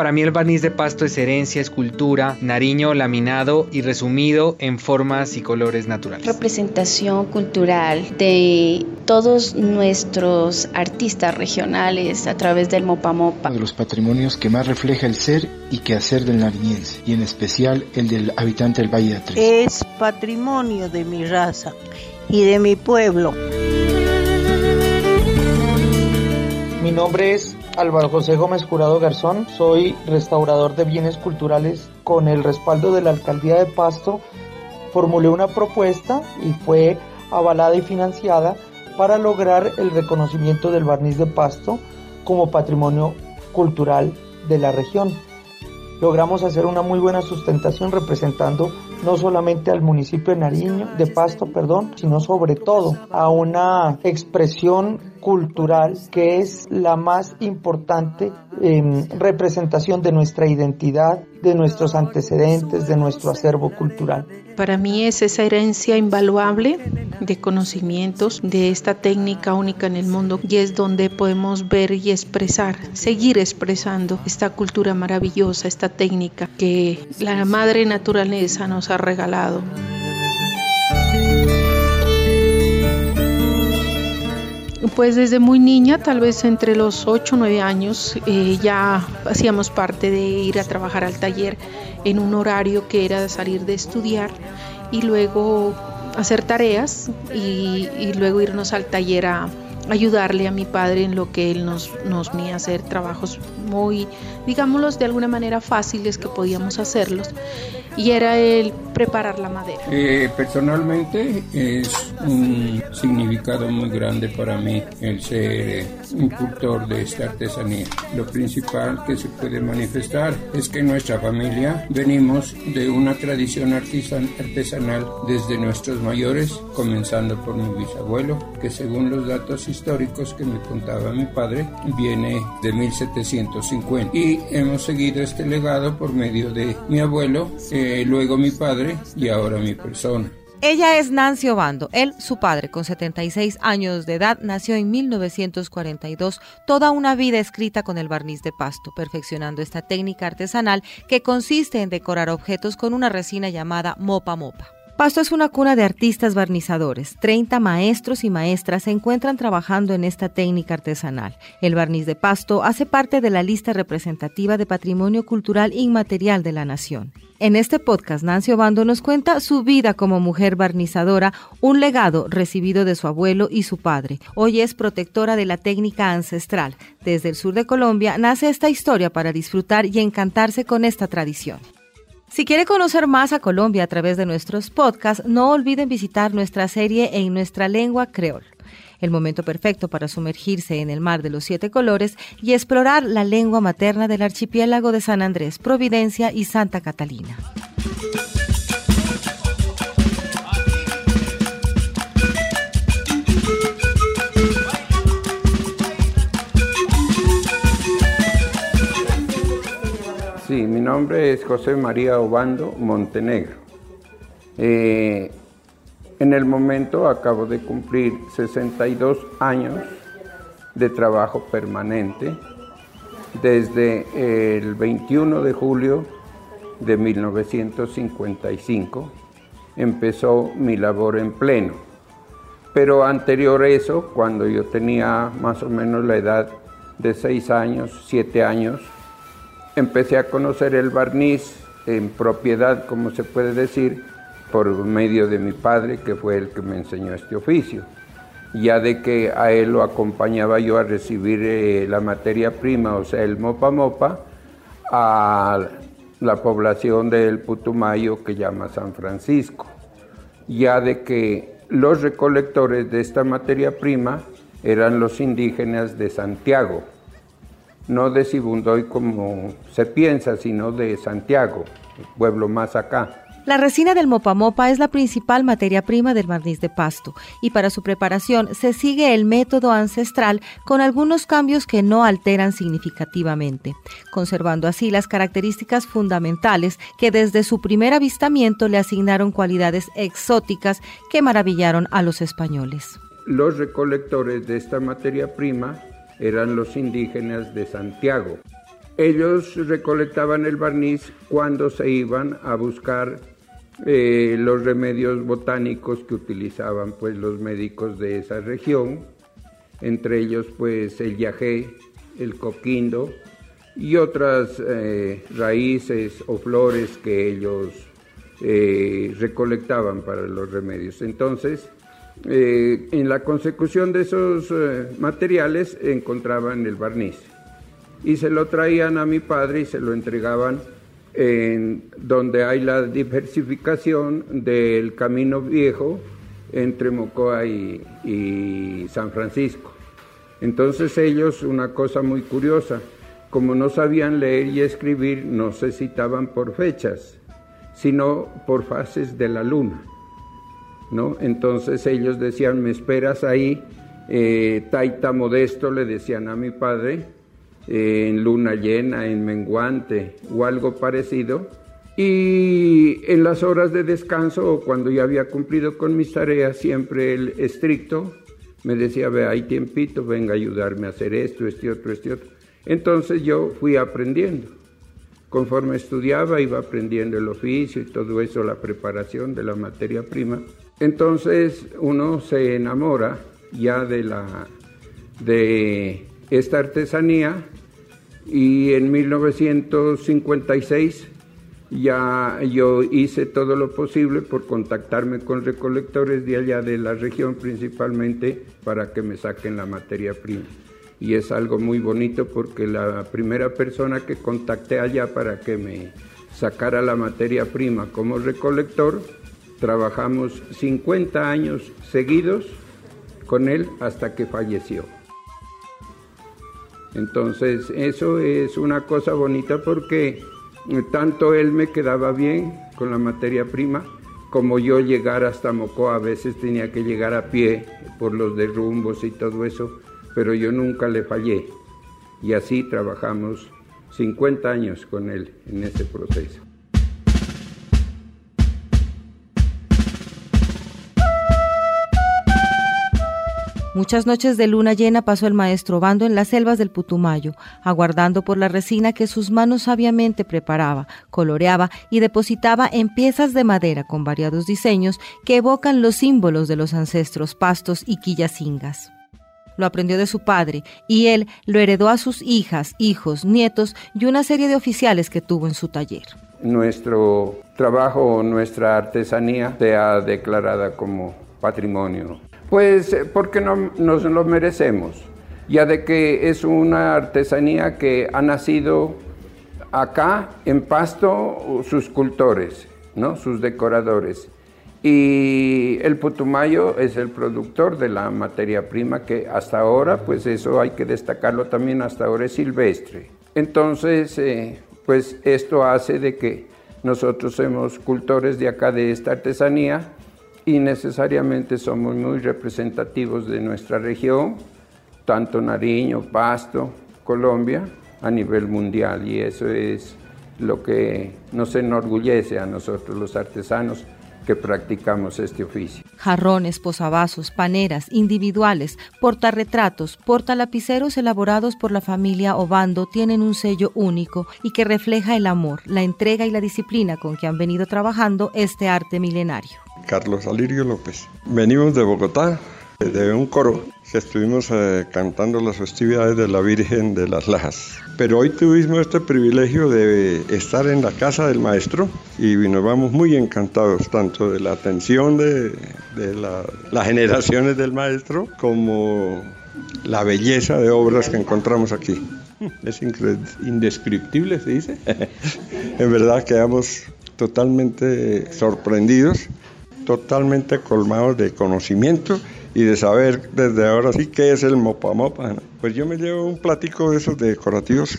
Para mí el barniz de pasto es herencia, escultura, nariño laminado y resumido en formas y colores naturales. Representación cultural de todos nuestros artistas regionales a través del Mopa Mopa. Uno de los patrimonios que más refleja el ser y quehacer del nariñense, y en especial el del habitante del Valle de Atres. Es patrimonio de mi raza y de mi pueblo. Mi nombre es Álvaro José Gómez Jurado Garzón, soy restaurador de bienes culturales con el respaldo de la Alcaldía de Pasto. Formulé una propuesta y fue avalada y financiada para lograr el reconocimiento del barniz de Pasto como patrimonio cultural de la región. Logramos hacer una muy buena sustentación representando no solamente al municipio de Nariño, de Pasto, perdón, sino sobre todo a una expresión cultural que es la más importante eh, representación de nuestra identidad, de nuestros antecedentes, de nuestro acervo cultural. Para mí es esa herencia invaluable de conocimientos de esta técnica única en el mundo y es donde podemos ver y expresar, seguir expresando esta cultura maravillosa, esta técnica que la madre naturaleza nos ha regalado. Pues desde muy niña, tal vez entre los 8 o 9 años, eh, ya hacíamos parte de ir a trabajar al taller en un horario que era salir de estudiar y luego hacer tareas y, luego irnos al taller a ayudarle a mi padre en lo que él nos, nos a hacer trabajos muy, digámoslos de alguna manera fáciles que podíamos hacerlos y era el preparar la madera. Eh, personalmente es un significado muy grande para mí el ser un cultor de esta artesanía. Lo principal que se puede manifestar es que nuestra familia venimos de una tradición artesan artesanal desde nuestros mayores, comenzando por mi bisabuelo, que según los datos históricos que me contaba mi padre, viene de 1750. Y hemos seguido este legado por medio de mi abuelo, eh, luego mi padre y ahora mi persona. Ella es Nancy Obando. Él, su padre, con 76 años de edad, nació en 1942, toda una vida escrita con el barniz de pasto, perfeccionando esta técnica artesanal que consiste en decorar objetos con una resina llamada mopa mopa. Pasto es una cuna de artistas barnizadores. 30 maestros y maestras se encuentran trabajando en esta técnica artesanal. El barniz de Pasto hace parte de la lista representativa de patrimonio cultural inmaterial de la nación. En este podcast, Nancy Obando nos cuenta su vida como mujer barnizadora, un legado recibido de su abuelo y su padre. Hoy es protectora de la técnica ancestral. Desde el sur de Colombia nace esta historia para disfrutar y encantarse con esta tradición. Si quiere conocer más a Colombia a través de nuestros podcasts, no olviden visitar nuestra serie en nuestra lengua creol. El momento perfecto para sumergirse en el mar de los siete colores y explorar la lengua materna del archipiélago de San Andrés, Providencia y Santa Catalina. Sí, mi nombre es José María Obando Montenegro. Eh, en el momento acabo de cumplir 62 años de trabajo permanente desde el 21 de julio de 1955 empezó mi labor en pleno. Pero anterior a eso, cuando yo tenía más o menos la edad de 6 años, 7 años, empecé a conocer el barniz en propiedad, como se puede decir, por medio de mi padre, que fue el que me enseñó este oficio. Ya de que a él lo acompañaba yo a recibir eh, la materia prima, o sea, el mopa mopa, a la población del Putumayo que llama San Francisco. Ya de que los recolectores de esta materia prima eran los indígenas de Santiago, no de Sibundoy como se piensa, sino de Santiago, el pueblo más acá. La resina del mopamopa es la principal materia prima del barniz de pasto y para su preparación se sigue el método ancestral con algunos cambios que no alteran significativamente, conservando así las características fundamentales que desde su primer avistamiento le asignaron cualidades exóticas que maravillaron a los españoles. Los recolectores de esta materia prima eran los indígenas de Santiago. Ellos recolectaban el barniz cuando se iban a buscar eh, los remedios botánicos que utilizaban pues los médicos de esa región, entre ellos pues el yagé, el coquindo y otras eh, raíces o flores que ellos eh, recolectaban para los remedios. Entonces, en la consecución de esos materiales encontraban el barniz y se lo traían a mi padre y se lo entregaban en donde hay la diversificación del camino viejo entre Mocoa y, San Francisco. Entonces ellos, una cosa muy curiosa, como no sabían leer y escribir, no se citaban por fechas, sino por fases de la luna. ¿No? Entonces ellos decían, me esperas ahí, eh, Taita Modesto le decían a mi padre, en luna llena, en menguante o algo parecido. Y en las horas de descanso o cuando ya había cumplido con mis tareas, siempre el estricto me decía, ve, hay tiempito, venga a ayudarme a hacer esto, este otro, este otro. Entonces yo fui aprendiendo. Conforme estudiaba, iba aprendiendo el oficio y todo eso, la preparación de la materia prima. Entonces uno se enamora ya de la de esta artesanía y en 1956 ya yo hice todo lo posible por contactarme con recolectores de allá de la región principalmente para que me saquen la materia prima. Y es algo muy bonito porque la primera persona que contacté allá para que me sacara la materia prima como recolector, trabajamos 50 años seguidos con él hasta que falleció. Entonces eso es una cosa bonita porque tanto él me quedaba bien con la materia prima como yo llegar hasta Mocoa. A veces tenía que llegar a pie por los derrumbos y todo eso, pero yo nunca le fallé. Y así trabajamos 50 años con él en ese proceso. Muchas noches de luna llena pasó el maestro Bando en las selvas del Putumayo, aguardando por la resina que sus manos sabiamente preparaba, coloreaba y depositaba en piezas de madera con variados diseños que evocan los símbolos de los ancestros pastos y quillacingas. Lo aprendió de su padre y él lo heredó a sus hijas, hijos, nietos y una serie de oficiales que tuvo en su taller. Nuestro trabajo, nuestra artesanía sea declarada como patrimonio pues eh, porque no, nos lo merecemos, ya de que es una artesanía que ha nacido acá en Pasto sus cultores, ¿no? sus decoradores. Y el Putumayo es el productor de la materia prima que hasta ahora, pues eso hay que destacarlo también, hasta ahora es silvestre. Entonces, eh, pues esto hace de que nosotros somos cultores de acá de esta artesanía y necesariamente somos muy representativos de nuestra región, tanto Nariño, Pasto, Colombia, a nivel mundial y eso es lo que nos enorgullece a nosotros los artesanos que practicamos este oficio. Jarrones, posavasos, paneras, individuales, portarretratos, portalapiceros elaborados por la familia Obando tienen un sello único y que refleja el amor, la entrega y la disciplina con que han venido trabajando este arte milenario. Carlos Alirio López. Venimos de Bogotá, de un coro que estuvimos eh, cantando las festividades de la Virgen de las Lajas. Pero hoy tuvimos este privilegio de estar en la casa del maestro y nos vamos muy encantados tanto de la atención de, las generaciones del maestro como la belleza de obras que encontramos aquí. Es indescriptible, se dice. en verdad quedamos totalmente sorprendidos totalmente colmados de conocimiento y de saber desde ahora sí qué es el mopa mopa. Pues yo me llevo un platico de esos decorativos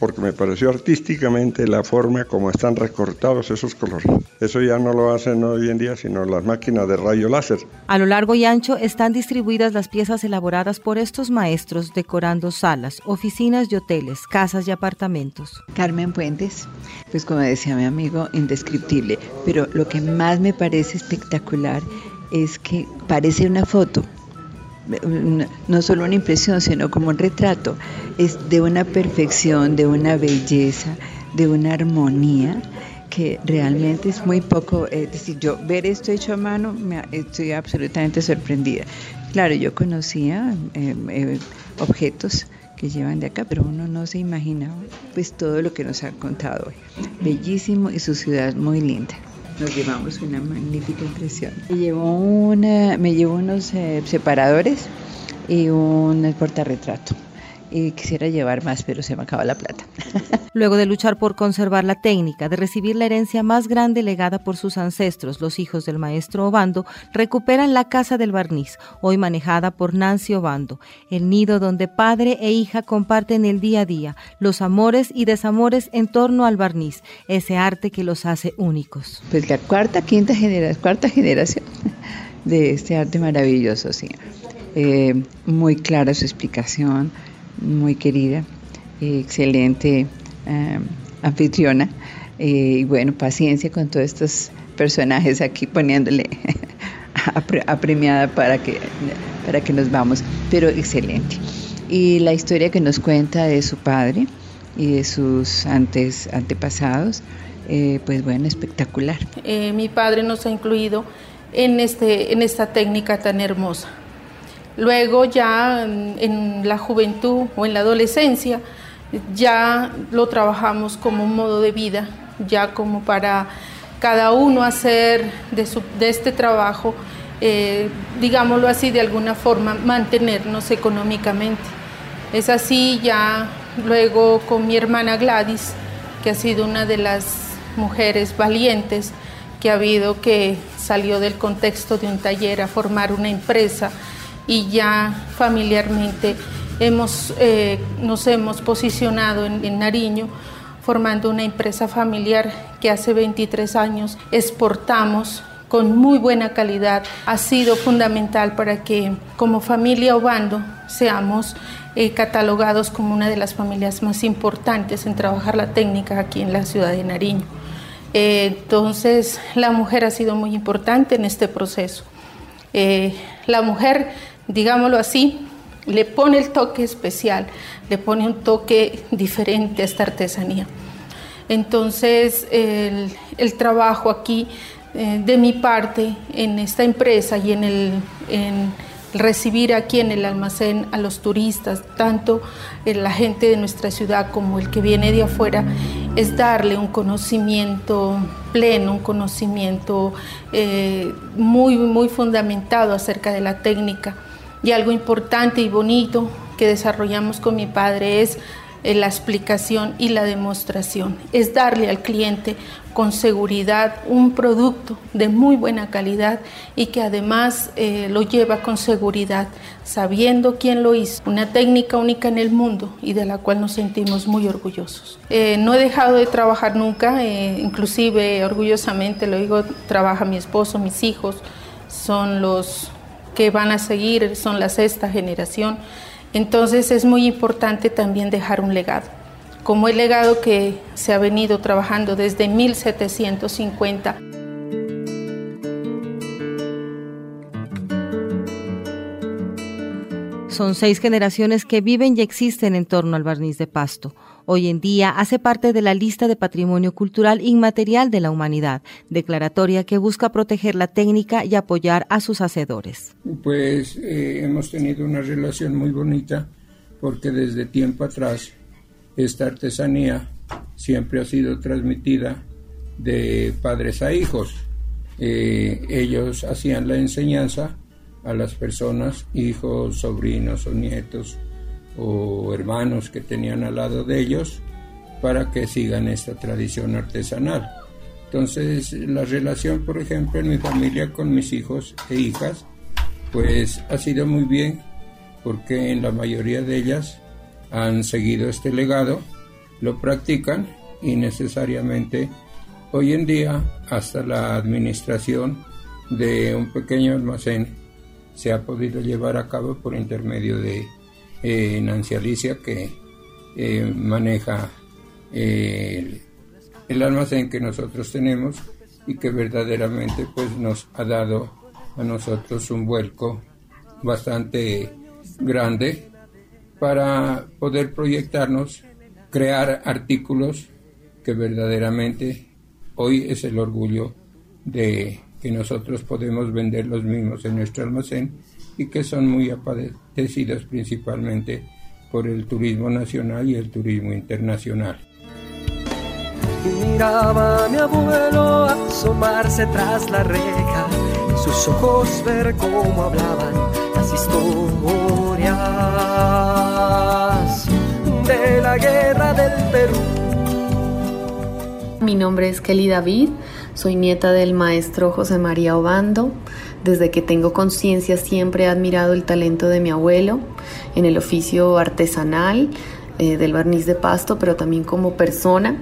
porque me pareció artísticamente la forma como están recortados esos colores. Eso ya no lo hacen hoy en día, sino las máquinas de rayo láser. A lo largo y ancho están distribuidas las piezas elaboradas por estos maestros decorando salas, oficinas y hoteles, casas y apartamentos. Carmen Puentes, pues como decía mi amigo, indescriptible, pero lo que más me parece espectacular es que parece una foto, no solo una impresión, sino como un retrato, es de una perfección, de una belleza, de una armonía que realmente es muy poco, es decir, yo ver esto hecho a mano, me, estoy absolutamente sorprendida. Claro, yo conocía eh, eh, objetos que llevan de acá, pero uno no se imaginaba pues todo lo que nos ha contado hoy. Bellísimo y su ciudad muy linda nos llevamos una magnífica impresión. Me llevó, una, me llevó unos eh, separadores y un portarretrato y quisiera llevar más, pero se me acaba la plata. Luego de luchar por conservar la técnica, de recibir la herencia más grande legada por sus ancestros, los hijos del maestro Obando, recuperan la casa del barniz, hoy manejada por Nancy Obando, el nido donde padre e hija comparten el día a día, los amores y desamores en torno al barniz, ese arte que los hace únicos. Pues la cuarta, quinta generación, cuarta generación de este arte maravilloso, sí. Eh, muy clara su explicación, muy querida, excelente eh, anfitriona eh, y bueno, paciencia con todos estos personajes aquí poniéndole apremiada para que, para que nos vamos, pero excelente. Y la historia que nos cuenta de su padre y de sus antes, antepasados, eh, pues bueno, espectacular. mi padre nos ha incluido en, este, en esta técnica tan hermosa. Luego ya en la juventud o en la adolescencia ya lo trabajamos como un modo de vida, ya como para cada uno hacer de, este trabajo, eh, digámoslo así, de alguna forma, mantenernos económicamente. Es así ya luego con mi hermana Gladys, que ha sido una de las mujeres valientes que ha habido, que salió del contexto de un taller a formar una empresa y ya familiarmente hemos, eh, nos hemos posicionado en, Nariño formando una empresa familiar que hace 23 años exportamos con muy buena calidad. Ha sido fundamental para que como familia Obando seamos eh, catalogados como una de las familias más importantes en trabajar la técnica aquí en la ciudad de Nariño. Eh, entonces la mujer ha sido muy importante en este proceso. la mujer digámoslo así, le pone el toque especial, le pone un toque diferente a esta artesanía. Entonces, el, trabajo aquí eh, de mi parte en esta empresa y en el recibir aquí en el almacén a los turistas, tanto la gente de nuestra ciudad como el que viene de afuera, es darle un conocimiento pleno, un conocimiento eh, muy, muy fundamentado acerca de la técnica y algo importante y bonito que desarrollamos con mi padre es eh, la explicación y la demostración. Es darle al cliente con seguridad un producto de muy buena calidad y que además eh, lo lleva con seguridad, sabiendo quién lo hizo. Una técnica única en el mundo y de la cual nos sentimos muy orgullosos. Eh, no he dejado de trabajar nunca, inclusive orgullosamente lo digo, trabaja mi esposo, mis hijos, son los que van a seguir, son la sexta generación. Entonces es muy importante también dejar un legado, como el legado que se ha venido trabajando desde 1750. Son seis generaciones que viven y existen en torno al barniz de pasto. Hoy en día hace parte de la lista de Patrimonio Cultural Inmaterial de la Humanidad, declaratoria que busca proteger la técnica y apoyar a sus hacedores. Pues eh, hemos tenido una relación muy bonita porque desde tiempo atrás esta artesanía siempre ha sido transmitida de padres a hijos. Eh, ellos hacían la enseñanza a las personas, hijos, sobrinos o nietos o hermanos que tenían al lado de ellos para que sigan esta tradición artesanal. Entonces, la relación, por ejemplo, en mi familia con mis hijos e hijas, pues ha sido muy bien, porque en la mayoría de ellas han seguido este legado lo practican y necesariamente hoy en día hasta la administración de un pequeño almacén se ha podido llevar a cabo por intermedio de eh, Nancy Alicia que eh, maneja eh, el, almacén que nosotros tenemos y que verdaderamente pues nos ha dado a nosotros un vuelco bastante grande para poder proyectarnos, crear artículos que verdaderamente hoy es el orgullo de que nosotros podemos vender los mismos en nuestro almacén y que son muy apetecidos principalmente por el turismo nacional y el turismo internacional. Miraba a mi abuelo asomarse tras la reja, sus ojos ver cómo hablaban las historias de la guerra del Perú. Mi nombre es Kelly David, soy nieta del maestro José María Obando. Desde que tengo conciencia siempre he admirado el talento de mi abuelo en el oficio artesanal eh, del barniz de pasto, pero también como persona.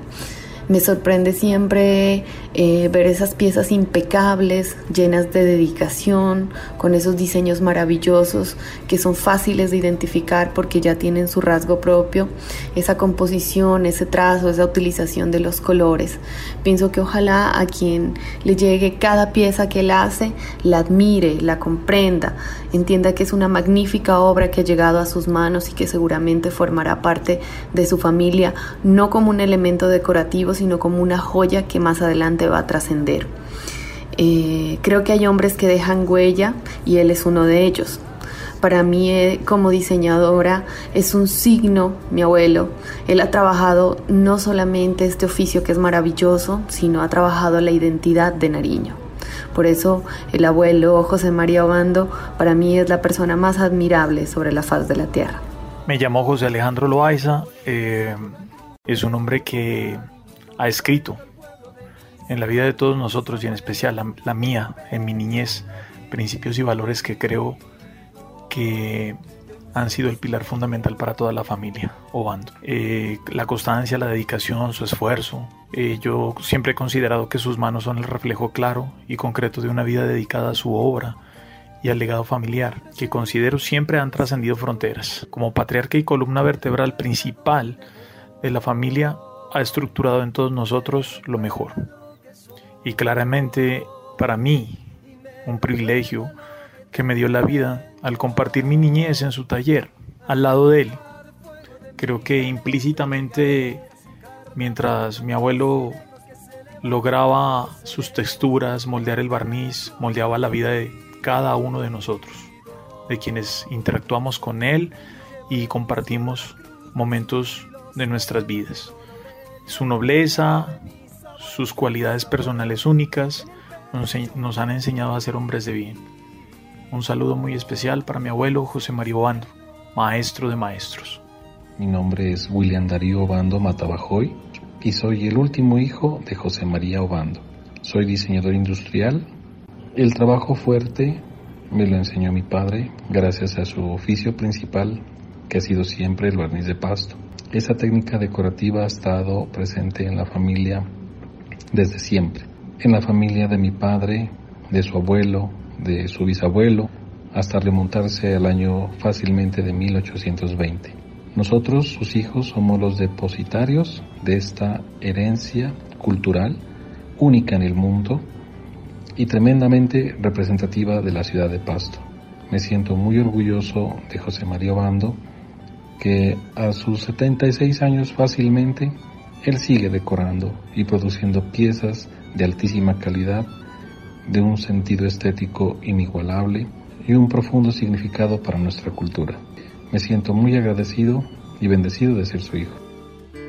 Me sorprende siempre eh, ver esas piezas impecables, llenas de dedicación, con esos diseños maravillosos que son fáciles de identificar porque ya tienen su rasgo propio, esa composición, ese trazo, esa utilización de los colores. Pienso que ojalá a quien le llegue cada pieza que él hace, la admire, la comprenda, entienda que es una magnífica obra que ha llegado a sus manos y que seguramente formará parte de su familia, no como un elemento decorativo, sino como una joya que más adelante va a trascender. Eh, creo que hay hombres que dejan huella y él es uno de ellos. Para mí eh, como diseñadora es un signo, mi abuelo. Él ha trabajado no solamente este oficio que es maravilloso, sino ha trabajado la identidad de Nariño. Por eso el abuelo José María Obando para mí es la persona más admirable sobre la faz de la tierra. Me llamo José Alejandro Loaiza, eh, es un hombre que ha escrito en la vida de todos nosotros y en especial la, mía, en mi niñez, principios y valores que creo que han sido el pilar fundamental para toda la familia Obando. Eh, la constancia, la dedicación, su esfuerzo. Eh, yo siempre he considerado que sus manos son el reflejo claro y concreto de una vida dedicada a su obra y al legado familiar, que considero siempre han trascendido fronteras. Como patriarca y columna vertebral principal de la familia, ha estructurado en todos nosotros lo mejor. Y claramente para mí, un privilegio que me dio la vida al compartir mi niñez en su taller, al lado de él. Creo que implícitamente, mientras mi abuelo lograba sus texturas, moldear el barniz, moldeaba la vida de cada uno de nosotros, de quienes interactuamos con él y compartimos momentos de nuestras vidas su nobleza, sus cualidades personales únicas, nos, han enseñado a ser hombres de bien. Un saludo muy especial para mi abuelo José María Obando, maestro de maestros. Mi nombre es William Darío Obando Matabajoy y soy el último hijo de José María Obando. Soy diseñador industrial. El trabajo fuerte me lo enseñó mi padre gracias a su oficio principal, que ha sido siempre el barniz de pasto. Esa técnica decorativa ha estado presente en la familia desde siempre. En la familia de mi padre, de su abuelo, de su bisabuelo, hasta remontarse al año fácilmente de 1820. Nosotros, sus hijos, somos los depositarios de esta herencia cultural única en el mundo y tremendamente representativa de la ciudad de Pasto. Me siento muy orgulloso de José María Bando que a sus 76 años fácilmente él sigue decorando y produciendo piezas de altísima calidad, de un sentido estético inigualable y un profundo significado para nuestra cultura. Me siento muy agradecido y bendecido de ser su hijo.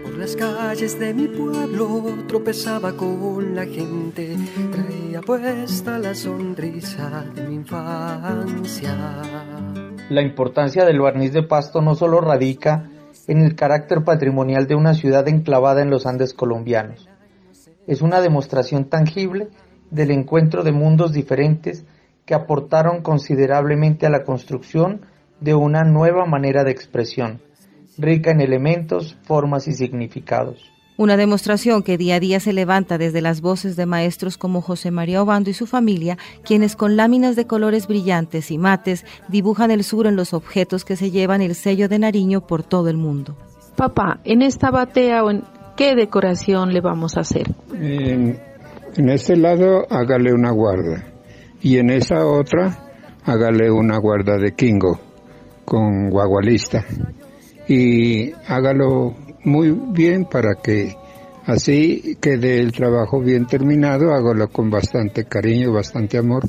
Por las calles de mi pueblo tropezaba con la gente, traía puesta la sonrisa de mi infancia. La importancia del barniz de pasto no solo radica en el carácter patrimonial de una ciudad enclavada en los Andes colombianos. Es una demostración tangible del encuentro de mundos diferentes que aportaron considerablemente a la construcción de una nueva manera de expresión, rica en elementos, formas y significados. Una demostración que día a día se levanta desde las voces de maestros como José María Obando y su familia, quienes con láminas de colores brillantes y mates dibujan el sur en los objetos que se llevan el sello de Nariño por todo el mundo. Papá, en esta batea, ¿qué decoración le vamos a hacer? En, en este lado hágale una guarda y en esa otra hágale una guarda de Kingo con guagualista y hágalo muy bien para que así quede el trabajo bien terminado, hágalo con bastante cariño, bastante amor,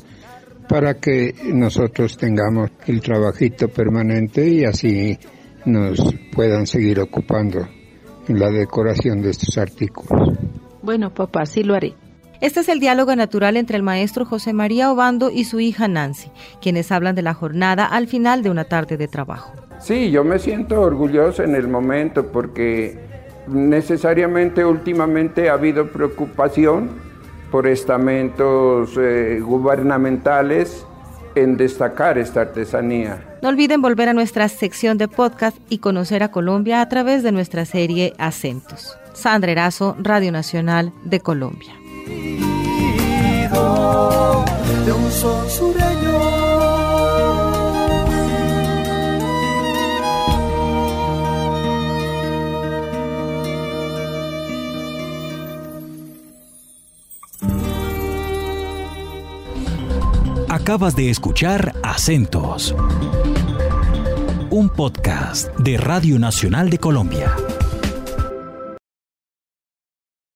para que nosotros tengamos el trabajito permanente y así nos puedan seguir ocupando en la decoración de estos artículos. Bueno, papá, sí lo haré. Este es el diálogo natural entre el maestro José María Obando y su hija Nancy, quienes hablan de la jornada al final de una tarde de trabajo. Sí, yo me siento orgulloso en el momento porque necesariamente últimamente ha habido preocupación por estamentos eh, gubernamentales en destacar esta artesanía. No olviden volver a nuestra sección de podcast y conocer a Colombia a través de nuestra serie Acentos. Sandra Erazo, Radio Nacional de Colombia de un Acabas de escuchar Acentos, un podcast de Radio Nacional de Colombia.